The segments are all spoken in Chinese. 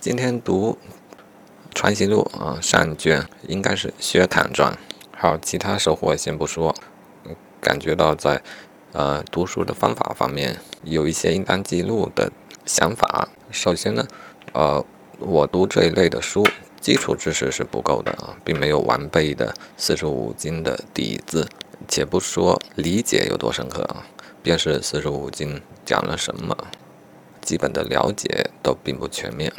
今天读《传习录》啊，上卷应该是《薛侃传》。好，其他收获先不说，感觉到在呃读书的方法方面有一些应当记录的想法。首先呢，呃，我读这一类的书，基础知识是不够的啊，并没有完备的四书五经的底子。且不说理解有多深刻啊，便是四书五经讲了什么，基本的了解都并不全面。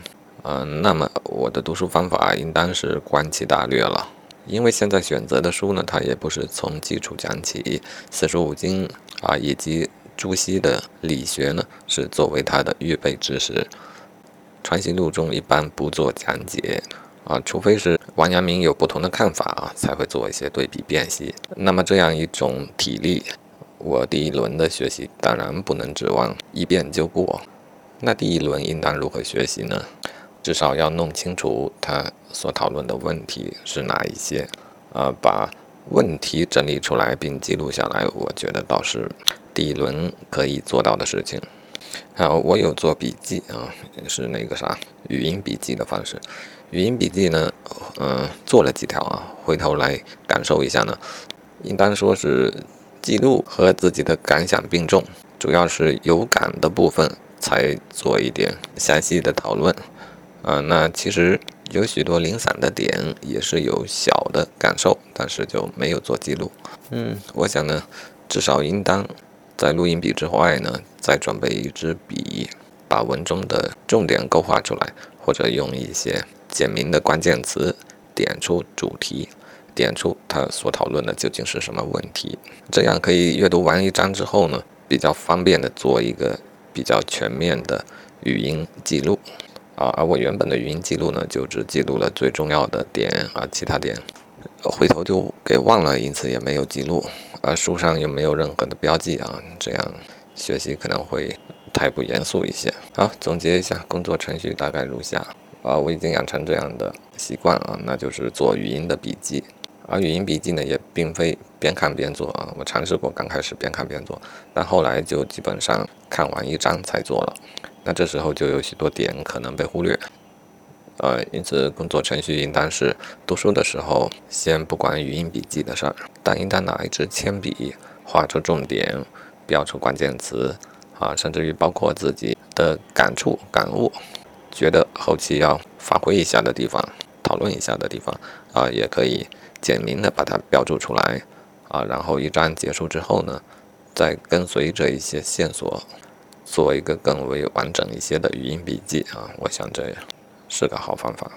嗯，那么我的读书方法应当是观其大略了，因为现在选择的书呢，它也不是从基础讲起，四书五经啊，以及朱熹的理学呢，是作为它的预备知识。传习录中一般不做讲解啊，除非是王阳明有不同的看法啊，才会做一些对比辨析。那么这样一种体力，我第一轮的学习当然不能指望一遍就过。那第一轮应当如何学习呢？至少要弄清楚他所讨论的问题是哪一些，呃，把问题整理出来并记录下来，我觉得倒是第一轮可以做到的事情。好，我有做笔记啊，是那个啥语音笔记的方式。语音笔记呢，嗯，做了几条啊，回头来感受一下呢，应当说是记录和自己的感想并重，主要是有感的部分才做一点详细的讨论。啊，那其实有许多零散的点，也是有小的感受，但是就没有做记录。嗯，我想呢，至少应当在录音笔之外呢，再准备一支笔，把文中的重点勾画出来，或者用一些简明的关键词点出主题，点出他所讨论的究竟是什么问题。这样可以阅读完一章之后呢，比较方便的做一个比较全面的语音记录。啊，而我原本的语音记录呢，就只记录了最重要的点啊，其他点回头就给忘了，因此也没有记录。啊书上又没有任何的标记啊，这样学习可能会太不严肃一些。好，总结一下工作程序大概如下啊，我已经养成这样的习惯啊，那就是做语音的笔记。而语音笔记呢，也并非边看边做啊，我尝试过刚开始边看边做，但后来就基本上看完一章才做了。那这时候就有许多点可能被忽略，呃，因此工作程序应当是读书的时候先不管语音笔记的事儿，但应当拿一支铅笔画出重点，标出关键词，啊，甚至于包括自己的感触感悟，觉得后期要发挥一下的地方，讨论一下的地方，啊，也可以简明的把它标注出来，啊，然后一章结束之后呢，再跟随着一些线索。做一个更为完整一些的语音笔记啊，我想这是个好方法。